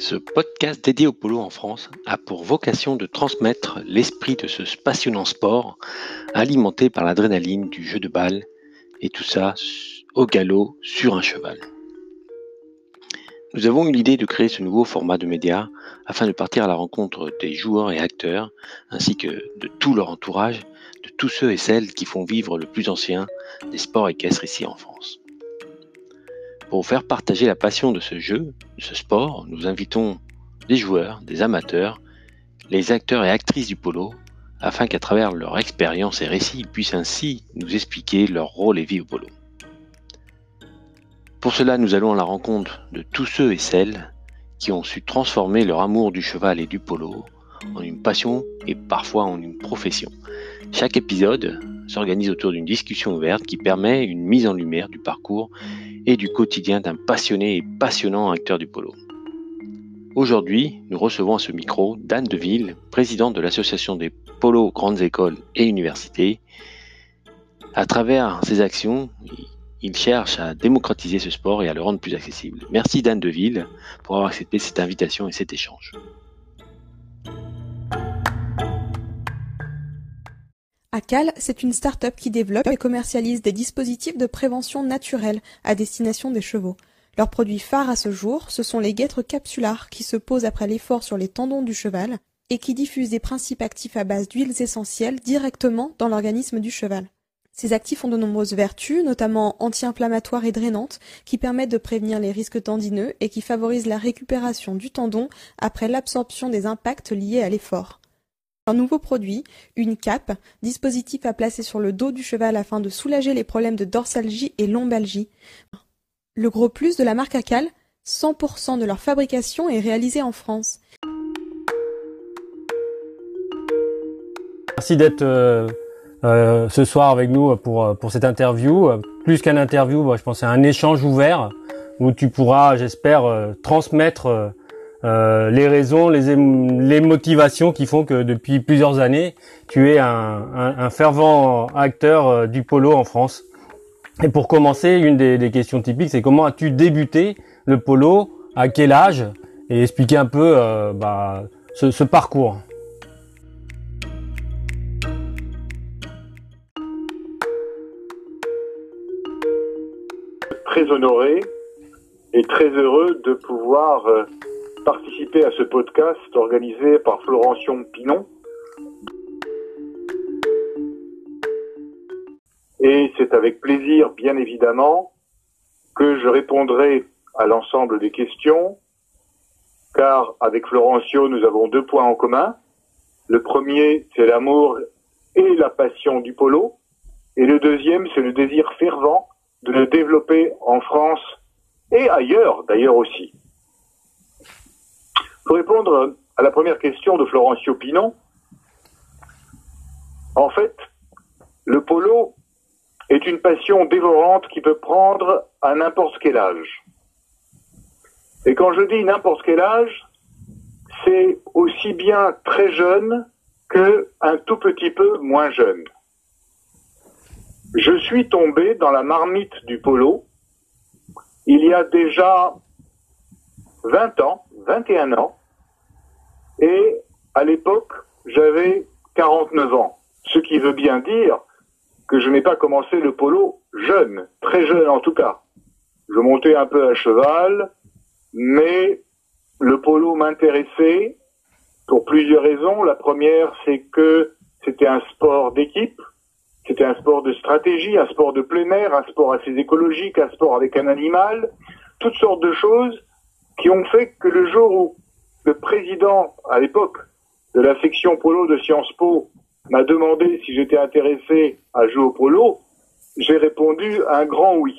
Ce podcast dédié au polo en France a pour vocation de transmettre l'esprit de ce passionnant sport alimenté par l'adrénaline du jeu de balle et tout ça au galop sur un cheval. Nous avons eu l'idée de créer ce nouveau format de médias afin de partir à la rencontre des joueurs et acteurs ainsi que de tout leur entourage, de tous ceux et celles qui font vivre le plus ancien des sports équestres ici en France. Pour vous faire partager la passion de ce jeu, de ce sport, nous invitons des joueurs, des amateurs, les acteurs et actrices du polo, afin qu'à travers leur expérience et récits, ils puissent ainsi nous expliquer leur rôle et vie au polo. Pour cela, nous allons à la rencontre de tous ceux et celles qui ont su transformer leur amour du cheval et du polo en une passion et parfois en une profession. Chaque épisode s'organise autour d'une discussion ouverte qui permet une mise en lumière du parcours et du quotidien d'un passionné et passionnant acteur du polo. Aujourd'hui, nous recevons à ce micro Dan Deville, président de l'association des polos grandes écoles et universités. À travers ses actions, il cherche à démocratiser ce sport et à le rendre plus accessible. Merci Dan Deville pour avoir accepté cette invitation et cet échange. ACAL, c'est une start-up qui développe et commercialise des dispositifs de prévention naturelle à destination des chevaux. Leurs produits phares à ce jour, ce sont les guêtres capsulars qui se posent après l'effort sur les tendons du cheval et qui diffusent des principes actifs à base d'huiles essentielles directement dans l'organisme du cheval. Ces actifs ont de nombreuses vertus, notamment anti-inflammatoires et drainantes, qui permettent de prévenir les risques tendineux et qui favorisent la récupération du tendon après l'absorption des impacts liés à l'effort. Un nouveau produit, une cape, dispositif à placer sur le dos du cheval afin de soulager les problèmes de dorsalgie et lombalgie. Le gros plus de la marque Acal, 100% de leur fabrication est réalisée en France. Merci d'être euh, euh, ce soir avec nous pour, pour cette interview. Plus qu'un interview, je pense c'est un échange ouvert où tu pourras, j'espère, euh, transmettre euh, les raisons, les, motivations qui font que depuis plusieurs années, tu es un, fervent acteur euh, du polo en France. Et pour commencer, une des, questions typiques, c'est comment as-tu débuté le polo, à quel âge, et expliquer un peu euh, bah, ce parcours. Très honoré et très heureux de pouvoir participer à ce podcast organisé par Florention Pinon. Et c'est avec plaisir, bien évidemment, que je répondrai à l'ensemble des questions, car avec Florencio, nous avons deux points en commun. Le premier, c'est l'amour et la passion du polo, et le deuxième, c'est le désir fervent de le développer en France et ailleurs d'ailleurs aussi. Pour répondre à la première question de Florencio Pinon, en fait, le polo est une passion dévorante qui peut prendre à n'importe quel âge. Et quand je dis n'importe quel âge, c'est aussi bien très jeune que un tout petit peu moins jeune. Je suis tombé dans la marmite du polo il y a déjà 20 ans, 21 ans, et à l'époque, j'avais 49 ans. Ce qui veut bien dire que je n'ai pas commencé le polo jeune, très jeune en tout cas. Je montais un peu à cheval, mais le polo m'intéressait pour plusieurs raisons. La première, c'est que c'était un sport d'équipe, c'était un sport de stratégie, un sport de plein air, un sport assez écologique, un sport avec un animal, toutes sortes de choses qui ont fait que le jour où le président, à l'époque, de la section polo de Sciences Po m'a demandé si j'étais intéressé à jouer au polo, j'ai répondu un grand oui.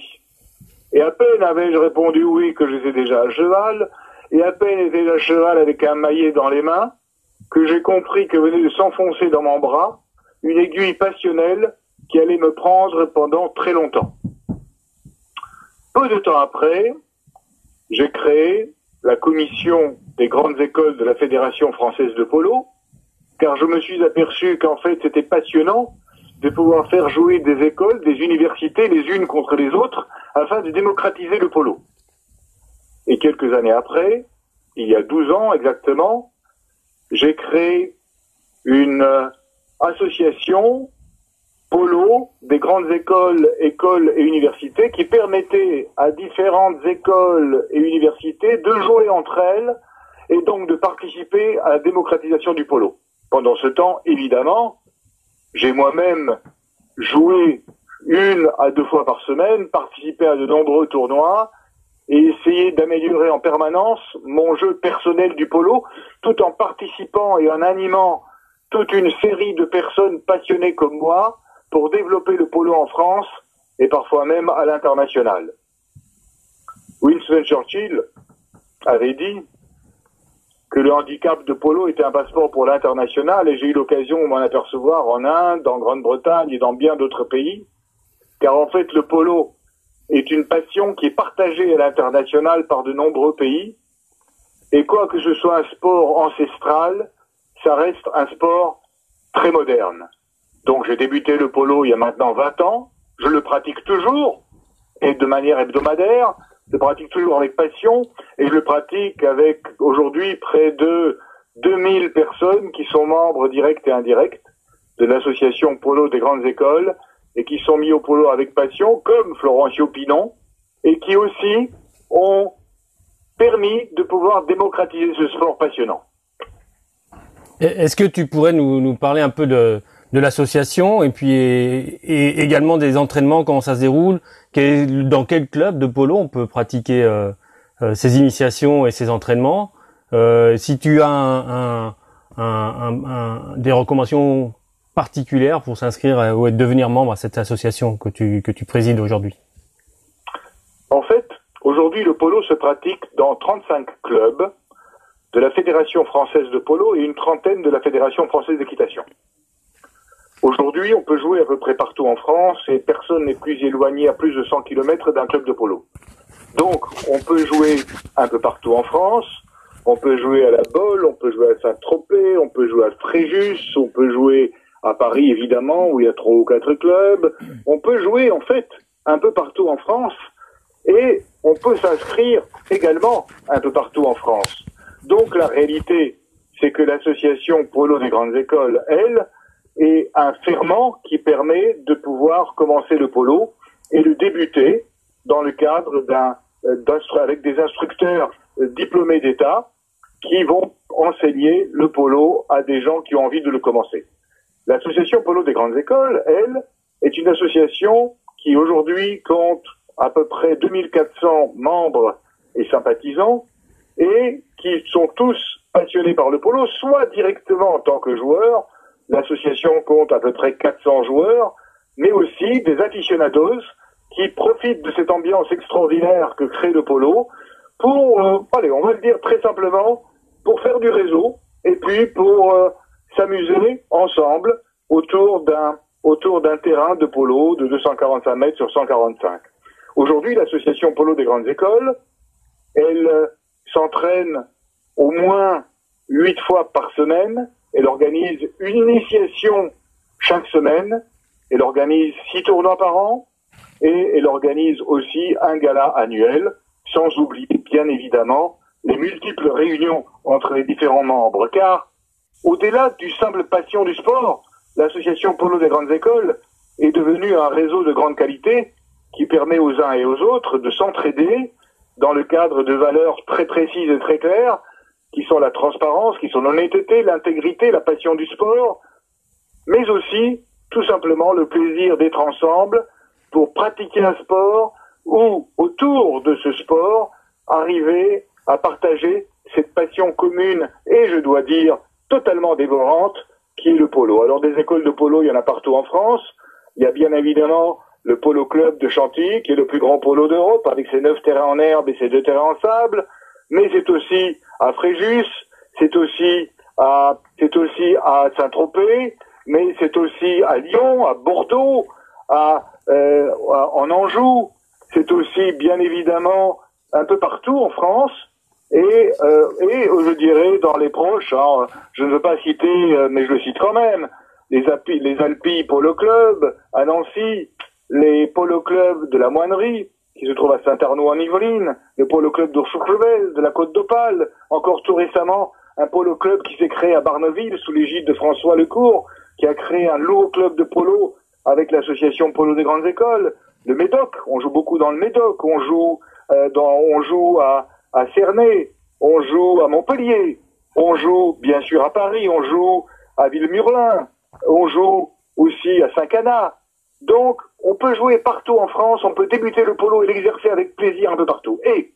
Et à peine avais-je répondu oui que j'étais déjà à cheval, et à peine était à cheval avec un maillet dans les mains, que j'ai compris que venait de s'enfoncer dans mon bras une aiguille passionnelle qui allait me prendre pendant très longtemps. Peu de temps après, j'ai créé la commission des grandes écoles de la Fédération française de polo, car je me suis aperçu qu'en fait c'était passionnant de pouvoir faire jouer des écoles, des universités les unes contre les autres, afin de démocratiser le polo. Et quelques années après, il y a 12 ans exactement, j'ai créé une euh, association polo des grandes écoles, écoles et universités qui permettait à différentes écoles et universités de jouer entre elles et donc de participer à la démocratisation du polo. Pendant ce temps, évidemment, j'ai moi-même joué une à deux fois par semaine, participé à de nombreux tournois et essayé d'améliorer en permanence mon jeu personnel du polo, tout en participant et en animant toute une série de personnes passionnées comme moi pour développer le polo en France et parfois même à l'international. Winston Churchill avait dit que le handicap de polo était un passeport pour l'international et j'ai eu l'occasion de m'en apercevoir en Inde, en Grande-Bretagne et dans bien d'autres pays, car en fait le polo est une passion qui est partagée à l'international par de nombreux pays. Et quoi que ce soit un sport ancestral, ça reste un sport très moderne. Donc j'ai débuté le polo il y a maintenant 20 ans, je le pratique toujours et de manière hebdomadaire, je le pratique toujours avec passion et je le pratique avec aujourd'hui près de 2000 personnes qui sont membres directs et indirects de l'association Polo des grandes écoles et qui sont mis au polo avec passion, comme Florencio Pinon, et qui aussi ont permis de pouvoir démocratiser ce sport passionnant. Est-ce que tu pourrais nous, nous parler un peu de, de l'association et puis et, également des entraînements, comment ça se déroule, dans quel club de polo on peut pratiquer euh, euh, ces initiations et ces entraînements. Euh, si tu as un, un, des recommandations particulières pour s'inscrire ou devenir membre à cette association que tu, que tu présides aujourd'hui? En fait, aujourd'hui le polo se pratique dans 35 clubs de la Fédération française de polo et une trentaine de la Fédération française d'équitation. Aujourd'hui, on peut jouer à peu près partout en France et personne n'est plus éloigné à plus de 100 km d'un club de polo. Donc, on peut jouer un peu partout en France, on peut jouer à la Bolle, on peut jouer à Saint-Tropez, on peut jouer à Fréjus, on peut jouer à Paris évidemment où il y a trois ou quatre clubs. On peut jouer en fait un peu partout en France et on peut s'inscrire également un peu partout en France. Donc la réalité, c'est que l'association Polo des grandes écoles, elle, et un ferment qui permet de pouvoir commencer le polo et le débuter dans le cadre d'un euh, avec des instructeurs euh, diplômés d'État qui vont enseigner le polo à des gens qui ont envie de le commencer. L'association Polo des grandes écoles, elle, est une association qui aujourd'hui compte à peu près 2400 membres et sympathisants et qui sont tous passionnés par le polo, soit directement en tant que joueurs, L'association compte à peu près 400 joueurs, mais aussi des aficionados qui profitent de cette ambiance extraordinaire que crée le polo pour, euh, allez, on va le dire très simplement, pour faire du réseau et puis pour euh, s'amuser ensemble autour d'un autour d'un terrain de polo de 245 mètres sur 145. Aujourd'hui, l'association Polo des grandes écoles, elle euh, s'entraîne au moins huit fois par semaine elle organise une initiation chaque semaine. Elle organise six tournois par an. Et elle organise aussi un gala annuel, sans oublier bien évidemment les multiples réunions entre les différents membres. Car au-delà du simple passion du sport, l'association Polo des grandes écoles est devenue un réseau de grande qualité qui permet aux uns et aux autres de s'entraider dans le cadre de valeurs très précises et très claires qui sont la transparence, qui sont l'honnêteté, l'intégrité, la passion du sport, mais aussi tout simplement le plaisir d'être ensemble pour pratiquer un sport ou autour de ce sport arriver à partager cette passion commune et je dois dire totalement dévorante qui est le polo. Alors des écoles de polo, il y en a partout en France. Il y a bien évidemment le Polo Club de Chantilly, qui est le plus grand polo d'Europe, avec ses neuf terrains en herbe et ses deux terrains en sable. Mais c'est aussi à Fréjus, c'est aussi à, c'est aussi à Saint-Tropez, mais c'est aussi à Lyon, à Bordeaux, à, euh, en Anjou. C'est aussi bien évidemment un peu partout en France et, euh, et je dirais dans les proches. Hein, je ne veux pas citer, euh, mais je le cite quand même. Les Alpi, les Alpes Polo Club à Nancy, les Polo Club de la Moinerie, qui se trouve à Saint-Arnaud en Yvelines, le polo club d'Oursourchevel, de la Côte d'Opale, encore tout récemment, un polo club qui s'est créé à Barneville sous l'égide de François Lecourt, qui a créé un lourd club de polo avec l'association Polo des grandes écoles, le Médoc, on joue beaucoup dans le Médoc, on joue euh, dans, on joue à, à Cernay, on joue à Montpellier, on joue bien sûr à Paris, on joue à Villemurlin, on joue aussi à Saint-Cana. Donc, on peut jouer partout en France, on peut débuter le polo et l'exercer avec plaisir un peu partout. Et,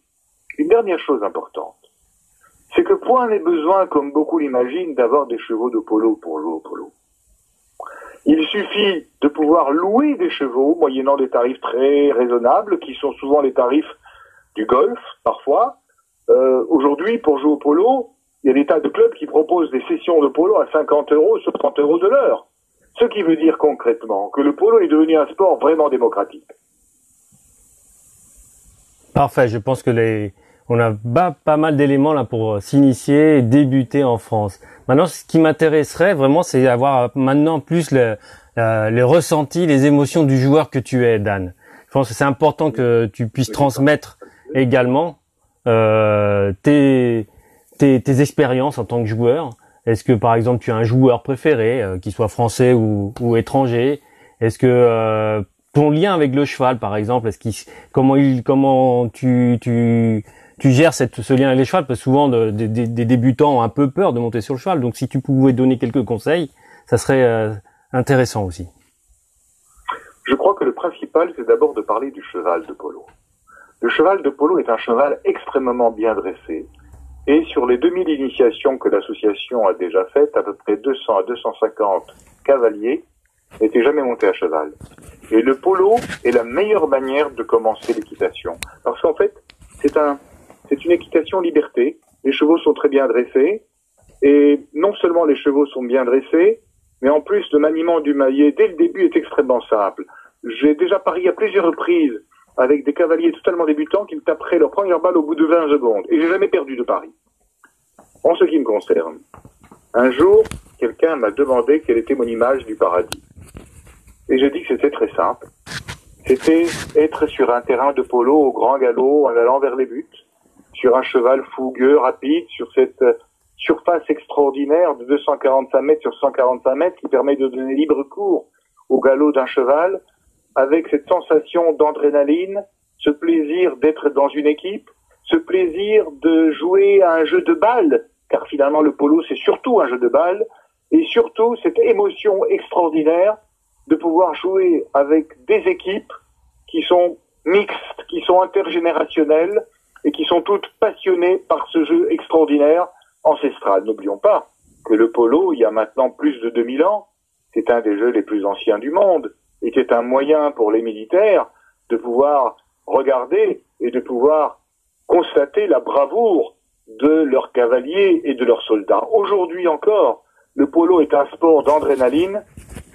une dernière chose importante, c'est que point n'est besoin, comme beaucoup l'imaginent, d'avoir des chevaux de polo pour jouer au polo. Il suffit de pouvoir louer des chevaux, moyennant des tarifs très raisonnables, qui sont souvent les tarifs du golf, parfois. Euh, Aujourd'hui, pour jouer au polo, il y a des tas de clubs qui proposent des sessions de polo à 50 euros sur 30 euros de l'heure. Ce qui veut dire concrètement que le polo est devenu un sport vraiment démocratique. Parfait, je pense que les, on a pas, pas mal d'éléments là pour s'initier et débuter en France. Maintenant, ce qui m'intéresserait vraiment, c'est d'avoir maintenant plus le, euh, les ressentis, les émotions du joueur que tu es, Dan. Je pense que c'est important que tu puisses transmettre également euh, tes, tes, tes, expériences en tant que joueur. Est-ce que par exemple tu as un joueur préféré, euh, qu'il soit français ou, étranger? Est-ce que euh, ton lien avec le cheval, par exemple, est-ce qu'il, comment tu, gères ce lien avec les chevals? Parce que souvent des débutants ont un peu peur de monter sur le cheval. Donc si tu pouvais donner quelques conseils, ça serait euh, intéressant aussi. Je crois que le principal, c'est d'abord de parler du cheval de polo. Le cheval de polo est un cheval extrêmement bien dressé. Et sur les 2000 initiations que l'association a déjà faites, à peu près 200 à 250 cavaliers n'étaient jamais montés à cheval. Et le polo est la meilleure manière de commencer l'équitation. Parce qu'en fait, c'est un, c'est une équitation liberté. Les chevaux sont très bien dressés. Et non seulement les chevaux sont bien dressés, mais en plus le maniement du maillet dès le début est extrêmement simple. J'ai déjà parié à plusieurs reprises avec des cavaliers totalement débutants qui me taperaient leur première balle au bout de 20 secondes. Et j'ai jamais perdu de pari. En ce qui me concerne, un jour, quelqu'un m'a demandé quelle était mon image du paradis. Et j'ai dit que c'était très simple. C'était être sur un terrain de polo au grand galop en allant vers les buts, sur un cheval fougueux, rapide, sur cette surface extraordinaire de 245 mètres sur 145 mètres qui permet de donner libre cours au galop d'un cheval, avec cette sensation d'adrénaline, ce plaisir d'être dans une équipe, ce plaisir de jouer à un jeu de balle, car finalement le polo c'est surtout un jeu de balle, et surtout cette émotion extraordinaire de pouvoir jouer avec des équipes qui sont mixtes, qui sont intergénérationnelles et qui sont toutes passionnées par ce jeu extraordinaire ancestral. N'oublions pas que le polo, il y a maintenant plus de 2000 ans, c'est un des jeux les plus anciens du monde c'est un moyen pour les militaires de pouvoir regarder et de pouvoir constater la bravoure de leurs cavaliers et de leurs soldats. Aujourd'hui encore, le polo est un sport d'adrénaline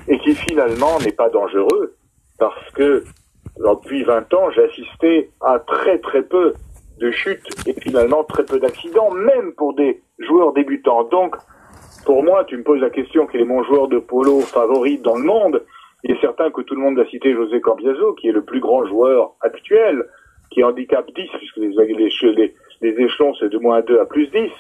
et qui finalement n'est pas dangereux parce que depuis 20 ans, j'ai assisté à très très peu de chutes et finalement très peu d'accidents, même pour des joueurs débutants. Donc, pour moi, tu me poses la question quel est mon joueur de polo favori dans le monde? Il est certain que tout le monde a cité José Cambiaso, qui est le plus grand joueur actuel, qui handicap 10, puisque les, les, les échelons c'est de moins 2 à plus 10.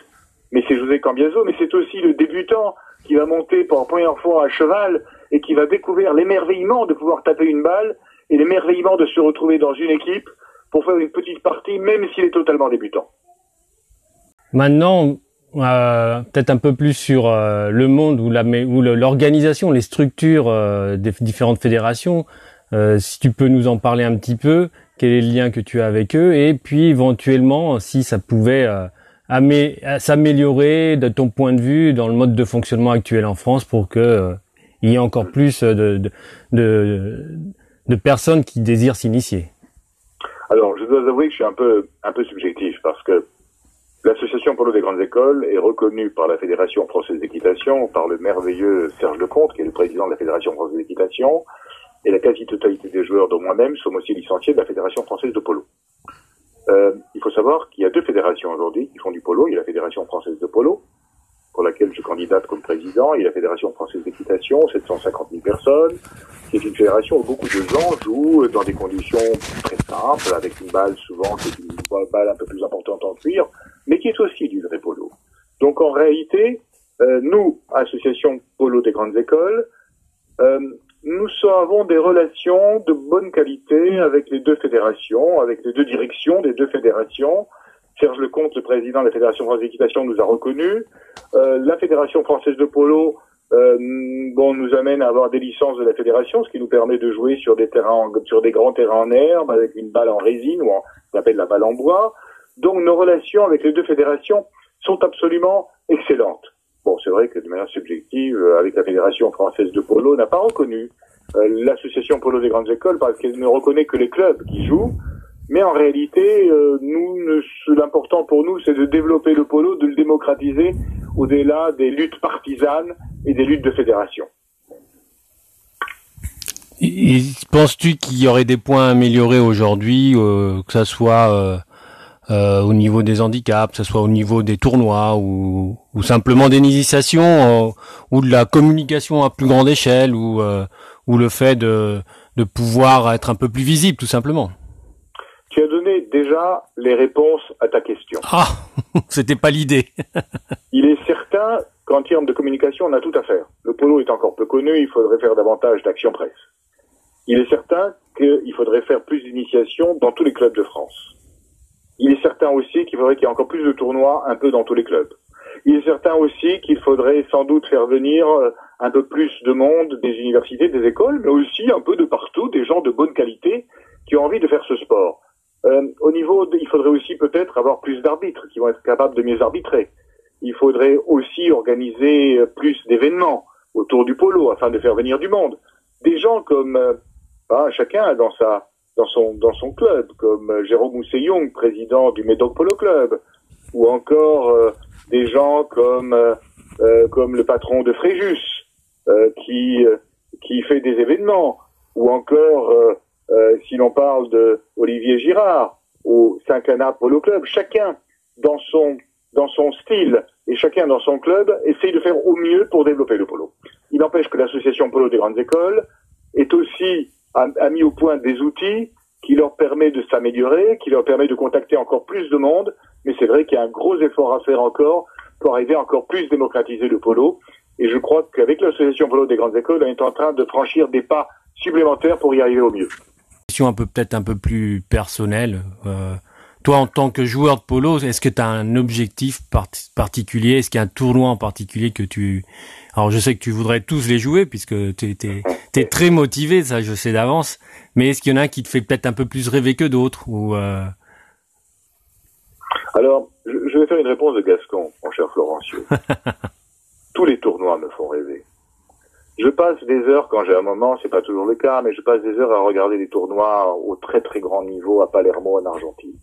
Mais c'est José Cambiaso, mais c'est aussi le débutant qui va monter pour la première fois à cheval et qui va découvrir l'émerveillement de pouvoir taper une balle et l'émerveillement de se retrouver dans une équipe pour faire une petite partie, même s'il est totalement débutant. Maintenant, euh, peut-être un peu plus sur euh, le monde ou l'organisation, les structures euh, des différentes fédérations. Euh, si tu peux nous en parler un petit peu, quel est le lien que tu as avec eux, et puis éventuellement si ça pouvait euh, s'améliorer de ton point de vue dans le mode de fonctionnement actuel en France pour que il y ait encore plus de, de, de, de personnes qui désirent s'initier. Alors, je dois avouer que je suis un peu, un peu subjectif parce que l'association Polo des grandes écoles est reconnue par la Fédération française d'équitation, par le merveilleux Serge Lecomte, qui est le président de la Fédération française d'équitation, et la quasi-totalité des joueurs, dont moi-même, sommes aussi licenciés de la Fédération française de polo. Euh, il faut savoir qu'il y a deux fédérations aujourd'hui qui font du polo. Il y a la Fédération française de polo, pour laquelle je candidate comme président, et la Fédération française d'équitation, 750 000 personnes, qui est une fédération où beaucoup de gens jouent dans des conditions très simples, avec une balle souvent qui une balle un peu plus importante en cuir, mais qui est aussi du vrai polo. Donc en réalité, euh, nous, Association Polo des grandes écoles, euh, nous avons des relations de bonne qualité avec les deux fédérations, avec les deux directions des deux fédérations. Serge Lecomte, le président de la Fédération française d'équitation, nous a reconnus. Euh, la Fédération française de polo bon, nous amène à avoir des licences de la fédération, ce qui nous permet de jouer sur des terrains, sur des grands terrains en herbe, avec une balle en résine ou on appelle la balle en bois. Donc nos relations avec les deux fédérations sont absolument excellentes. Bon, c'est vrai que de manière subjective, euh, avec la Fédération française de polo, n'a pas reconnu euh, l'association polo des grandes écoles parce qu'elle ne reconnaît que les clubs qui jouent. Mais en réalité, euh, nous, l'important pour nous, c'est de développer le polo, de le démocratiser au-delà des luttes partisanes et des luttes de fédération. Penses-tu qu'il y aurait des points à améliorer aujourd'hui, que ça soit euh, au niveau des handicaps, que ce soit au niveau des tournois ou, ou simplement des initiations euh, ou de la communication à plus grande échelle ou, euh, ou le fait de, de pouvoir être un peu plus visible tout simplement. Tu as donné déjà les réponses à ta question. Ah, c'était pas l'idée. il est certain qu'en termes de communication, on a tout à faire. Le polo est encore peu connu, il faudrait faire davantage d'action presse. Il est certain qu'il faudrait faire plus d'initiations dans tous les clubs de France. Il est certain aussi qu'il faudrait qu'il y ait encore plus de tournois un peu dans tous les clubs. Il est certain aussi qu'il faudrait sans doute faire venir euh, un peu plus de monde des universités, des écoles, mais aussi un peu de partout, des gens de bonne qualité qui ont envie de faire ce sport. Euh, au niveau, de, il faudrait aussi peut-être avoir plus d'arbitres qui vont être capables de mieux arbitrer. Il faudrait aussi organiser plus d'événements autour du polo afin de faire venir du monde. Des gens comme euh, ah, chacun dans sa dans son, dans son club, comme euh, Jérôme Mousseillon, président du Médoc Polo Club, ou encore euh, des gens comme, euh, comme le patron de Fréjus, qui, qui fait des événements, ou encore, si l'on parle de Olivier Girard, au Saint-Cana Polo Club, chacun dans son, dans son style et chacun dans son club essaye de faire au mieux pour développer le polo. Il n'empêche que l'association Polo des grandes écoles est aussi a, mis au point des outils qui leur permet de s'améliorer, qui leur permet de contacter encore plus de monde. Mais c'est vrai qu'il y a un gros effort à faire encore pour arriver à encore plus démocratiser le polo. Et je crois qu'avec l'association polo des grandes écoles, on est en train de franchir des pas supplémentaires pour y arriver au mieux. Question un peu peut-être un peu plus personnelle. Euh, toi, en tant que joueur de polo, est-ce que tu as un objectif particulier? Est-ce qu'il y a un tournoi en particulier que tu... Alors, je sais que tu voudrais tous les jouer puisque tu es, très motivé, ça je sais d'avance. Mais est-ce qu'il y en a un qui te fait peut-être un peu plus rêver que d'autres ou euh... Alors, je vais faire une réponse de Gascon, mon cher Florencio. Tous les tournois me font rêver. Je passe des heures, quand j'ai un moment, c'est pas toujours le cas, mais je passe des heures à regarder des tournois au très très grand niveau à Palermo en Argentine.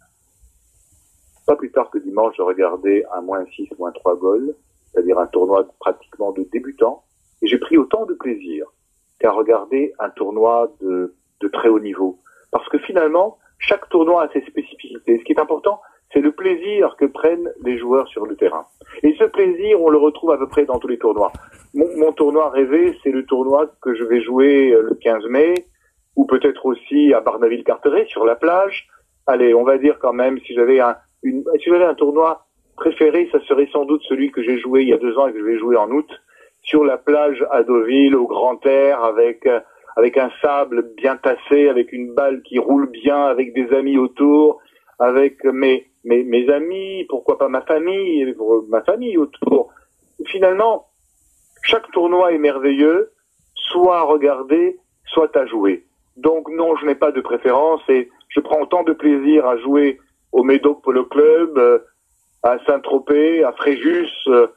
Pas plus tard que dimanche, je regardais un moins 6, moins 3 goals, c'est-à-dire un tournoi pratiquement de débutants, et j'ai pris autant de plaisir qu'à regarder un tournoi de, de très haut niveau. Parce que finalement, chaque tournoi a ses spécificités. Ce qui est important, c'est le plaisir que prennent les joueurs sur le terrain. Et ce plaisir, on le retrouve à peu près dans tous les tournois. Mon, tournoi rêvé, c'est le tournoi que je vais jouer euh, le 15 mai, ou peut-être aussi à Barneville-Carteret, sur la plage. Allez, on va dire quand même, si j'avais un, si j'avais un tournoi préféré, ça serait sans doute celui que j'ai joué il y a deux ans et que je vais jouer en août sur la plage à Deauville, au grand air, avec euh, avec un sable bien tassé, avec une balle qui roule bien, avec des amis autour, avec mes mes, mes amis, pourquoi pas ma famille, ma famille autour. Finalement, chaque tournoi est merveilleux, soit à regarder, soit à jouer. Donc non, je n'ai pas de préférence et je prends autant de plaisir à jouer au Médoc Polo Club, euh, à Saint-Tropez, à Fréjus, euh,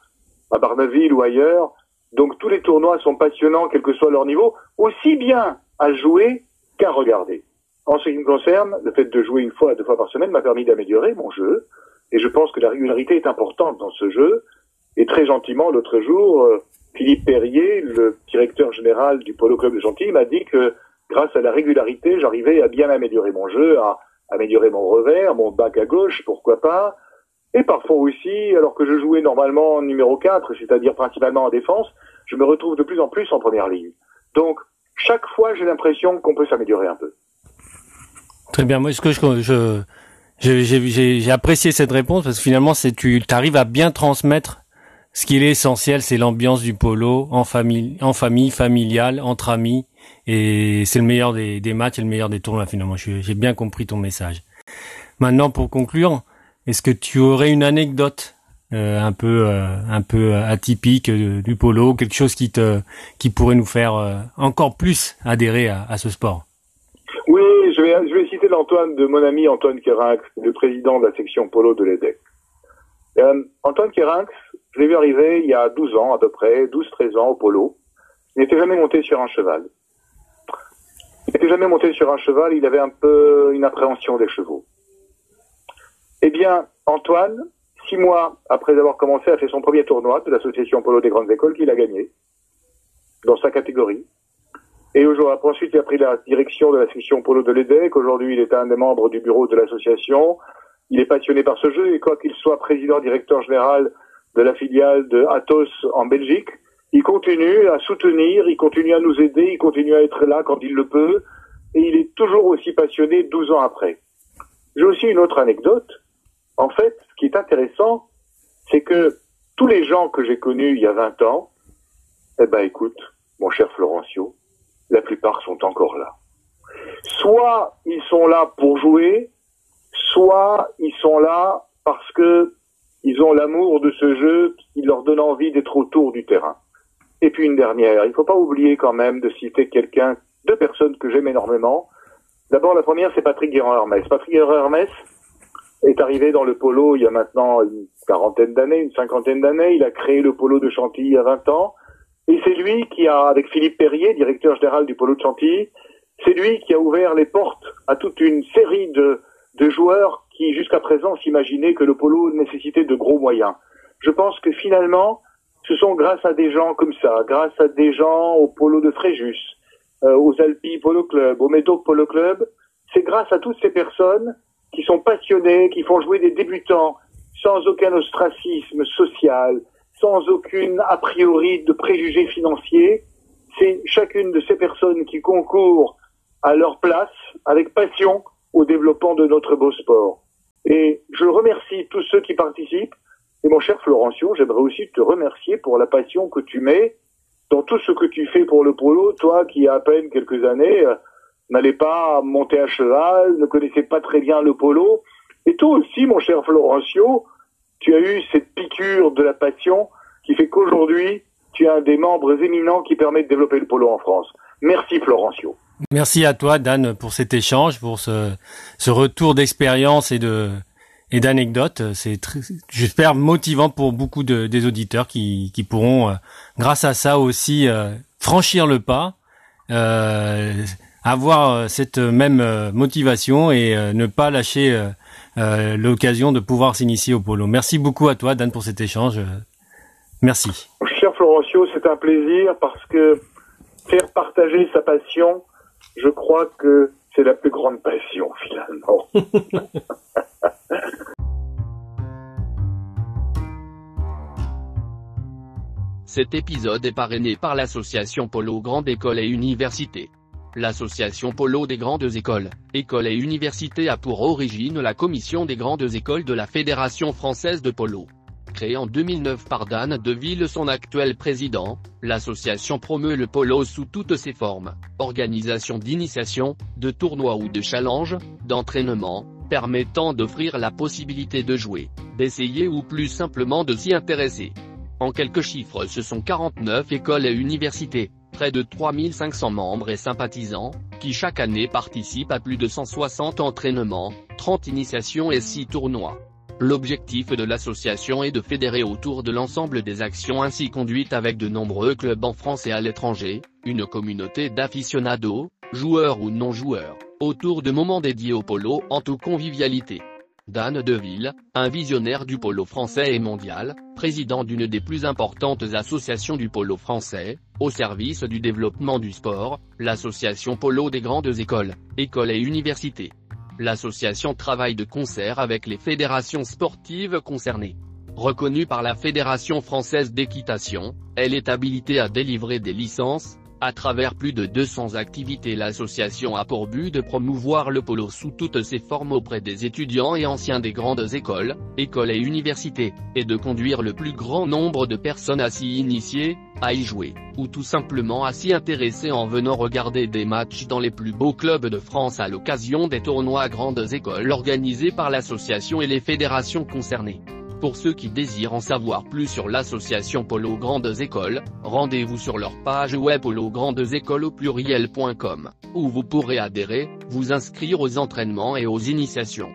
à Barneville ou ailleurs. Donc tous les tournois sont passionnants, quel que soit leur niveau, aussi bien à jouer qu'à regarder. En ce qui me concerne, le fait de jouer une fois, deux fois par semaine m'a permis d'améliorer mon jeu, et je pense que la régularité est importante dans ce jeu. Et très gentiment, l'autre jour, euh, Philippe Perrier, le directeur général du Polo Club de Gentilly, m'a dit que grâce à la régularité, j'arrivais à bien améliorer mon jeu, à améliorer mon revers, mon bac à gauche, pourquoi pas, Et parfois aussi, alors que je jouais normalement en numéro 4, c'est-à-dire principalement en défense, je me retrouve de plus en plus en première ligne. Donc, chaque fois, j'ai l'impression qu'on peut s'améliorer un peu. Très bien. Moi, ce que je, j'ai apprécié cette réponse parce que finalement, c'est tu arrives à bien transmettre ce qui est essentiel, c'est l'ambiance du polo en famille, en famille, familiale, entre amis, et c'est le meilleur des, matchs et le meilleur des tournois finalement. J'ai bien compris ton message. Maintenant, pour conclure, est-ce que tu aurais une anecdote euh, un peu euh, un peu atypique euh, du polo, quelque chose qui te qui pourrait nous faire encore plus adhérer à, ce sport? Oui, je vais citer l'Antoine de mon ami Antoine Kerinx, le président de la section polo de l'EDEC. Antoine Kerinx, je l'ai vu arriver il y a 12 ans à peu près, 12-13 ans au polo. Il n'était jamais monté sur un cheval. Il n'était jamais monté sur un cheval, il avait un peu une appréhension des chevaux. Eh bien, Antoine, six mois après avoir commencé, a fait son premier tournoi de l'association Polo des grandes écoles qu'il a gagné dans sa catégorie. Et ensuite, il a pris la direction de la section Polo de l'EDEC. Aujourd'hui, il est un des membres du bureau de l'association. Il est passionné par ce jeu et quoi qu'il soit président, directeur général de la filiale de en Belgique, il continue à soutenir, il continue à nous aider, il continue à être là quand il le peut, et il est toujours aussi passionné 12 ans après. J'ai aussi une autre anecdote. En fait, ce qui est intéressant, c'est que tous les gens que j'ai connus il y a 20 ans, eh ben écoute, mon cher Florencio, la plupart sont encore là. Soit ils sont là pour jouer, soit ils sont là parce que ils ont l'amour de ce jeu qui leur donne envie d'être autour du terrain. Et puis une dernière, il ne faut pas oublier quand même de citer quelqu'un, deux personnes que j'aime énormément. D'abord, la première, c'est Patrick Guérin-Hermès. Patrick Guérin-Hermès est arrivé dans le polo il y a maintenant une quarantaine d'années, une cinquantaine d'années. Il a créé le polo de Chantilly il y a 20 ans. Et c'est lui qui a, avec Philippe Perrier, directeur général du polo de Chantilly, c'est lui qui a ouvert les portes à toute une série de, de joueurs qui, jusqu'à présent, s'imaginaient que le polo nécessitait de gros moyens. Je pense que finalement, ce sont grâce à des gens comme ça, grâce à des gens au polo de Fréjus, euh, aux Alpi Polo Club, au Médoc Polo Club, c'est grâce à toutes ces personnes qui sont passionnés, qui font jouer des débutants sans aucun ostracisme social, sans aucune a priori de préjugés financiers. C'est chacune de ces personnes qui concourent à leur place avec passion au développement de notre beau sport. Et je remercie tous ceux qui participent. Et mon cher Florencio, j'aimerais aussi te remercier pour la passion que tu mets dans tout ce que tu fais pour le polo, toi qui à peine quelques années euh, n'allais pas monter à cheval, ne connaissais pas très bien le polo. Et toi aussi, mon cher Florencio, tu as eu cette piqûre de la passion qui fait qu'aujourd'hui, tu es un des membres éminents qui permet de développer le polo en France. Merci Florencio. Merci à toi, Dan, pour cet échange, pour ce, ce retour d'expérience et de et d'anecdotes. C'est, j'espère, motivant pour beaucoup de, des auditeurs qui, pourront, euh, grâce à ça aussi, euh, franchir le pas. Euh, avoir euh, cette même euh, motivation et euh, ne pas lâcher l'occasion de pouvoir s'initier au polo. Merci beaucoup à toi, Dan, pour cet échange. Merci. Cher Florencio, c'est un plaisir parce que faire partager sa passion, je crois que c'est la plus grande passion finalement. Cet épisode est parrainé par l'association Polo Grande École et Université. L'association Polo des grandes écoles, écoles et universités a pour origine la commission des grandes écoles de la Fédération française de polo. En 2009 par Dan Deville son actuel président, l'association promeut le polo sous toutes ses formes, organisation d'initiation, de tournois ou de challenges, d'entraînement, permettant d'offrir la possibilité de jouer, d'essayer ou plus simplement de s'y intéresser. En quelques chiffres ce sont 49 écoles et universités, près de 3500 membres et sympathisants, qui chaque année participent à plus de 160 entraînements, 30 initiations et 6 tournois. L'objectif de l'association est de fédérer autour de l'ensemble des actions ainsi conduites avec de nombreux clubs en France et à l'étranger, une communauté d'aficionados, joueurs ou non-joueurs, autour de moments dédiés au polo en toute convivialité. Dan Deville, un visionnaire du polo français et mondial, président d'une des plus importantes associations du polo français, au service du développement du sport, l'association polo des grandes écoles, écoles et universités. L'association travaille de concert avec les fédérations sportives concernées. Reconnue par la Fédération française d'équitation, elle est habilitée à délivrer des licences, à travers plus de 200 activités l'association a pour but de promouvoir le polo sous toutes ses formes auprès des étudiants et anciens des grandes écoles, écoles et universités, et de conduire le plus grand nombre de personnes à s'y initier, à y jouer, ou tout simplement à s'y intéresser en venant regarder des matchs dans les plus beaux clubs de France à l'occasion des tournois grandes écoles organisés par l'association et les fédérations concernées. Pour ceux qui désirent en savoir plus sur l'association Polo Grandes Écoles, rendez-vous sur leur page web polograndesécoles au pluriel.com, où vous pourrez adhérer, vous inscrire aux entraînements et aux initiations.